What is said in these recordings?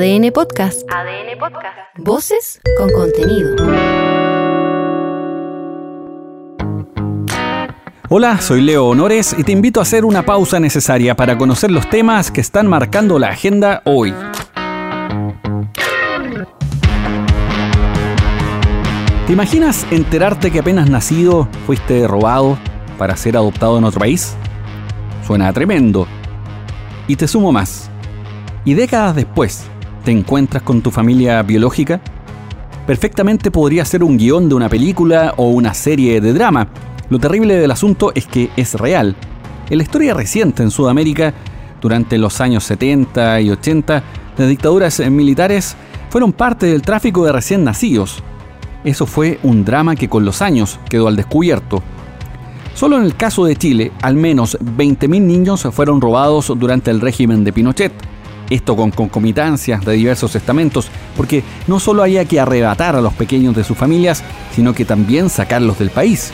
ADN Podcast. ADN Podcast. Voces con contenido. Hola, soy Leo Honores y te invito a hacer una pausa necesaria para conocer los temas que están marcando la agenda hoy. ¿Te imaginas enterarte que apenas nacido fuiste robado para ser adoptado en otro país? Suena tremendo. Y te sumo más. ¿Y décadas después te encuentras con tu familia biológica? Perfectamente podría ser un guion de una película o una serie de drama. Lo terrible del asunto es que es real. En la historia reciente en Sudamérica, durante los años 70 y 80, las dictaduras militares fueron parte del tráfico de recién nacidos eso fue un drama que con los años quedó al descubierto. Solo en el caso de Chile, al menos 20.000 niños fueron robados durante el régimen de Pinochet. Esto con concomitancias de diversos estamentos, porque no solo había que arrebatar a los pequeños de sus familias, sino que también sacarlos del país.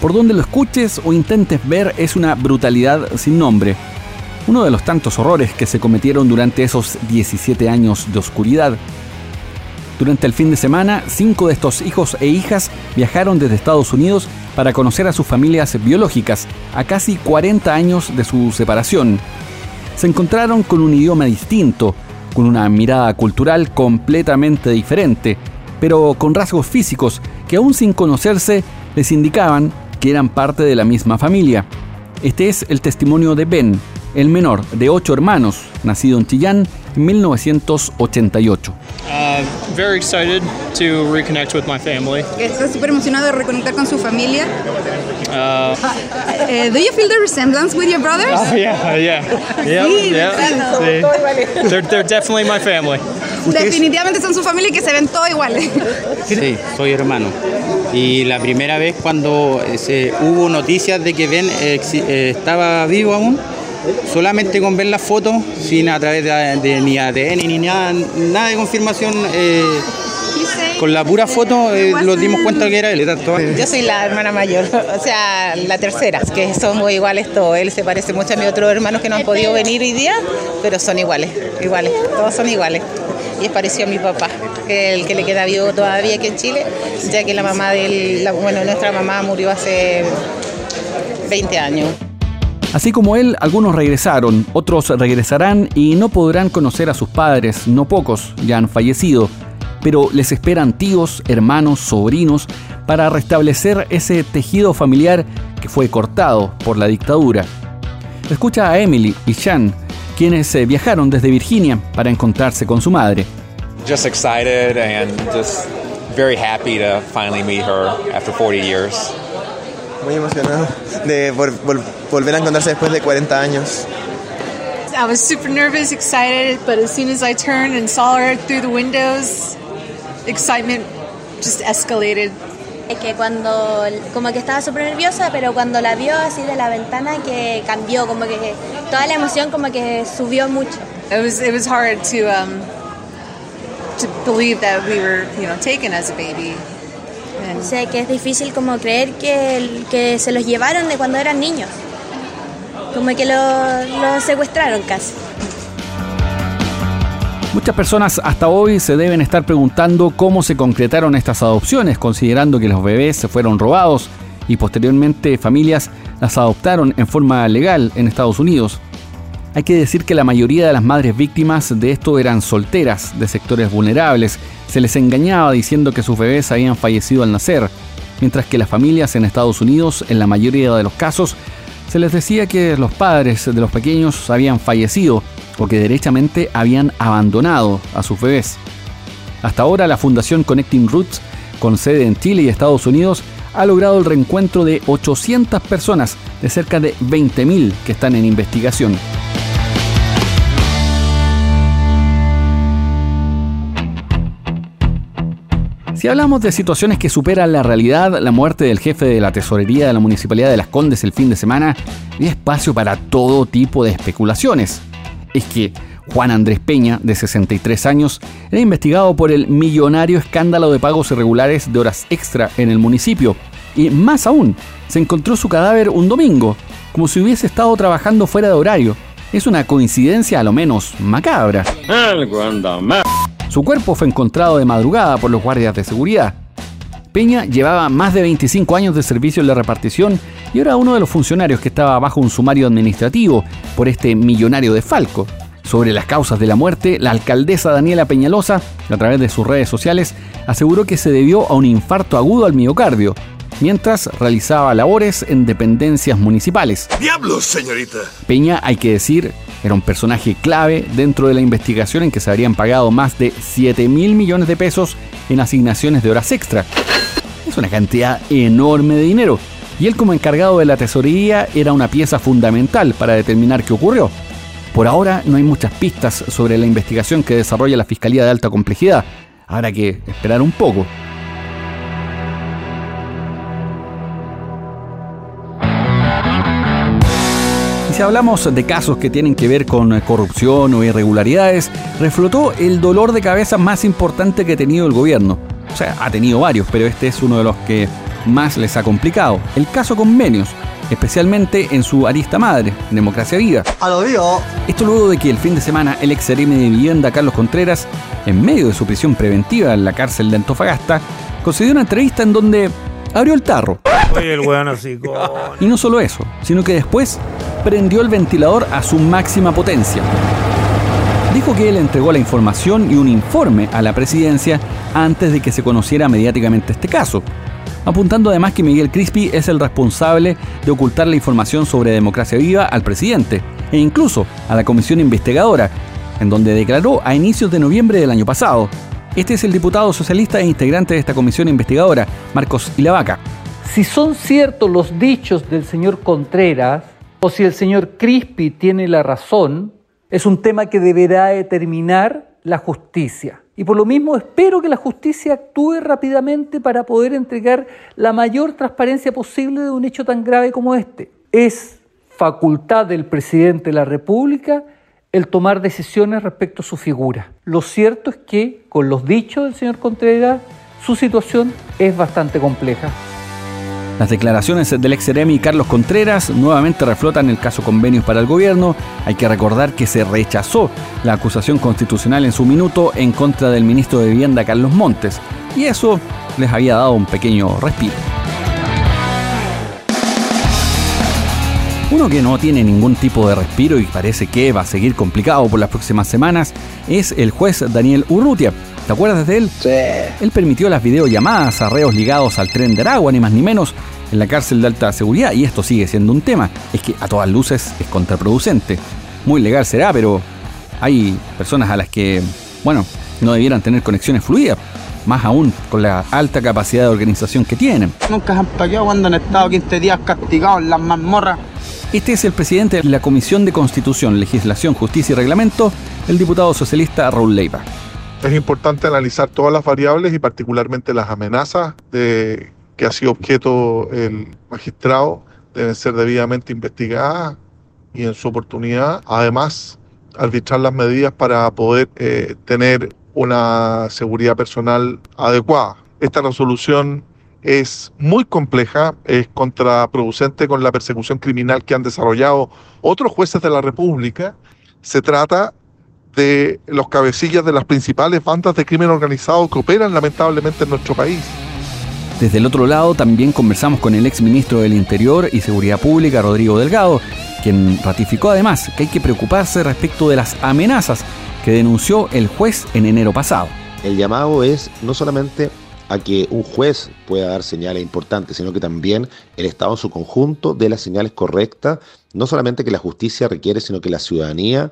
Por donde lo escuches o intentes ver es una brutalidad sin nombre. Uno de los tantos horrores que se cometieron durante esos 17 años de oscuridad durante el fin de semana, cinco de estos hijos e hijas viajaron desde Estados Unidos para conocer a sus familias biológicas, a casi 40 años de su separación. Se encontraron con un idioma distinto, con una mirada cultural completamente diferente, pero con rasgos físicos que aún sin conocerse les indicaban que eran parte de la misma familia. Este es el testimonio de Ben, el menor de ocho hermanos, nacido en Chillán en 1988. Uh, very excited to reconnect with my family. Está súper emocionado de reconectar con su familia. Uh, uh, do you feel the resemblance with your brothers? Oh, yeah, yeah. yeah, Sí, yeah. Sí. They're, they're definitely my family. Definitivamente son su familia y que se ven todos iguales. Sí, soy hermano. Y la primera vez cuando eh, se, hubo noticias de que Ben eh, eh, estaba vivo aún, solamente con ver la foto, sin a través de, de ni ADN ni nada, nada de confirmación, eh, con la pura foto eh, nos dimos cuenta que era él. Yo soy la hermana mayor, o sea, la tercera, que somos iguales todos. Él se parece mucho a mis otros hermanos que no han podido venir hoy día, pero son iguales, iguales, todos son iguales. Y es parecido a mi papá, que el que le queda vivo todavía aquí en Chile, ya que la mamá de él, bueno, nuestra mamá murió hace 20 años. Así como él, algunos regresaron, otros regresarán y no podrán conocer a sus padres, no pocos ya han fallecido, pero les esperan tíos, hermanos, sobrinos para restablecer ese tejido familiar que fue cortado por la dictadura. Escucha a Emily y Sean, quienes eh, viajaron desde Virginia para encontrarse con su madre. just excited and just very happy to finally meet her after 40 years. Muy emocionado de vol- vol- volver a encontrarse después de 40 años. I was super nervous, excited, but as soon as I turned and saw her through the windows, excitement just escalated. Es que cuando, como que estaba súper nerviosa, pero cuando la vio así de la ventana que cambió, como que toda la emoción como que subió mucho. It was it was hard to um, to believe that we were you know taken as a baby. And Sé que es difícil como creer que, que se los llevaron de cuando eran niños. Como que lo, lo secuestraron casi. Muchas personas hasta hoy se deben estar preguntando cómo se concretaron estas adopciones, considerando que los bebés se fueron robados y posteriormente familias las adoptaron en forma legal en Estados Unidos. Hay que decir que la mayoría de las madres víctimas de esto eran solteras, de sectores vulnerables. Se les engañaba diciendo que sus bebés habían fallecido al nacer, mientras que las familias en Estados Unidos, en la mayoría de los casos, se les decía que los padres de los pequeños habían fallecido o que derechamente habían abandonado a sus bebés. Hasta ahora la Fundación Connecting Roots, con sede en Chile y Estados Unidos, ha logrado el reencuentro de 800 personas de cerca de 20.000 que están en investigación. Si hablamos de situaciones que superan la realidad, la muerte del jefe de la tesorería de la Municipalidad de Las Condes el fin de semana, hay espacio para todo tipo de especulaciones. Es que Juan Andrés Peña, de 63 años, era investigado por el millonario escándalo de pagos irregulares de horas extra en el municipio. Y más aún, se encontró su cadáver un domingo, como si hubiese estado trabajando fuera de horario. Es una coincidencia a lo menos macabra. Su cuerpo fue encontrado de madrugada por los guardias de seguridad. Peña llevaba más de 25 años de servicio en la repartición y era uno de los funcionarios que estaba bajo un sumario administrativo por este millonario de Falco. Sobre las causas de la muerte, la alcaldesa Daniela Peñalosa, a través de sus redes sociales, aseguró que se debió a un infarto agudo al miocardio, mientras realizaba labores en dependencias municipales. ¡Diablos, señorita! Peña, hay que decir, era un personaje clave dentro de la investigación en que se habrían pagado más de 7 mil millones de pesos en asignaciones de horas extra. Es una cantidad enorme de dinero. Y él como encargado de la tesorería era una pieza fundamental para determinar qué ocurrió. Por ahora no hay muchas pistas sobre la investigación que desarrolla la Fiscalía de Alta Complejidad. Habrá que esperar un poco. Si hablamos de casos que tienen que ver con corrupción o irregularidades, reflotó el dolor de cabeza más importante que ha tenido el gobierno. O sea, ha tenido varios, pero este es uno de los que más les ha complicado. El caso convenios, especialmente en su arista madre, Democracia Viva. A lo digo. Esto luego de que el fin de semana el ex de vivienda Carlos Contreras, en medio de su prisión preventiva en la cárcel de Antofagasta, concedió una entrevista en donde abrió el tarro. Oye, el weón así Y no solo eso, sino que después prendió el ventilador a su máxima potencia. Dijo que él entregó la información y un informe a la presidencia antes de que se conociera mediáticamente este caso, apuntando además que Miguel Crispi es el responsable de ocultar la información sobre democracia viva al presidente e incluso a la comisión investigadora, en donde declaró a inicios de noviembre del año pasado. Este es el diputado socialista e integrante de esta comisión investigadora, Marcos Ilavaca. Si son ciertos los dichos del señor Contreras, o si el señor Crispi tiene la razón, es un tema que deberá determinar la justicia. Y por lo mismo espero que la justicia actúe rápidamente para poder entregar la mayor transparencia posible de un hecho tan grave como este. Es facultad del presidente de la República el tomar decisiones respecto a su figura. Lo cierto es que, con los dichos del señor Contreras, su situación es bastante compleja. Las declaraciones del ex Carlos Contreras nuevamente reflotan el caso convenios para el gobierno. Hay que recordar que se rechazó la acusación constitucional en su minuto en contra del ministro de Vivienda Carlos Montes, y eso les había dado un pequeño respiro. Uno que no tiene ningún tipo de respiro y parece que va a seguir complicado por las próximas semanas es el juez Daniel Urrutia. ¿Te acuerdas de él? Sí. Él permitió las videollamadas a reos ligados al tren de Aragua, ni más ni menos, en la cárcel de alta seguridad, y esto sigue siendo un tema. Es que a todas luces es contraproducente. Muy legal será, pero hay personas a las que, bueno, no debieran tener conexiones fluidas. Más aún con la alta capacidad de organización que tienen. Nunca se han paqueado cuando han estado 15 días castigados en las mazmorras. Este es el presidente de la Comisión de Constitución, Legislación, Justicia y Reglamento, el diputado socialista Raúl Leiva. Es importante analizar todas las variables y particularmente las amenazas de que ha sido objeto el magistrado deben ser debidamente investigadas y en su oportunidad, además, arbitrar las medidas para poder eh, tener una seguridad personal adecuada. Esta resolución es muy compleja, es contraproducente con la persecución criminal que han desarrollado otros jueces de la República. Se trata de los cabecillas de las principales bandas de crimen organizado que operan lamentablemente en nuestro país. Desde el otro lado también conversamos con el ex ministro del Interior y Seguridad Pública, Rodrigo Delgado, quien ratificó además que hay que preocuparse respecto de las amenazas que denunció el juez en enero pasado. El llamado es no solamente a que un juez pueda dar señales importantes, sino que también el Estado en su conjunto dé las señales correctas, no solamente que la justicia requiere, sino que la ciudadanía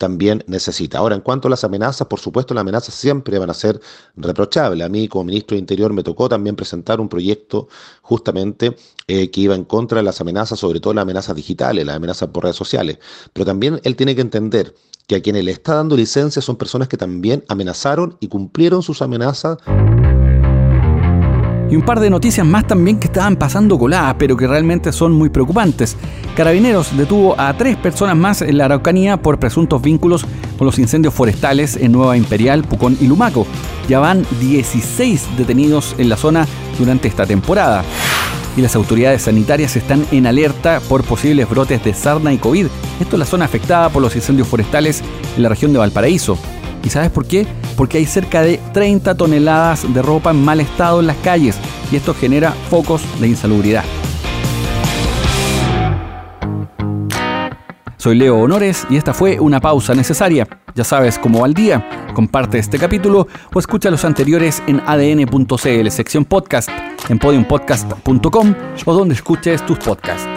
también necesita. Ahora, en cuanto a las amenazas, por supuesto, las amenazas siempre van a ser reprochables. A mí, como ministro de Interior, me tocó también presentar un proyecto justamente eh, que iba en contra de las amenazas, sobre todo las amenazas digitales, las amenazas por redes sociales. Pero también él tiene que entender que a quienes le está dando licencia son personas que también amenazaron y cumplieron sus amenazas y un par de noticias más también que estaban pasando coladas, pero que realmente son muy preocupantes. Carabineros detuvo a tres personas más en la Araucanía por presuntos vínculos con los incendios forestales en Nueva Imperial, Pucón y Lumaco. Ya van 16 detenidos en la zona durante esta temporada. y las autoridades sanitarias están en alerta por posibles brotes de sarna y COVID. Esto es la zona afectada por los incendios forestales en la región de Valparaíso. ¿Y sabes por qué? Porque hay cerca de 30 toneladas de ropa en mal estado en las calles y esto genera focos de insalubridad. Soy Leo Honores y esta fue una pausa necesaria. Ya sabes cómo va el día. Comparte este capítulo o escucha los anteriores en adn.cl, sección podcast, en podiumpodcast.com o donde escuches tus podcasts.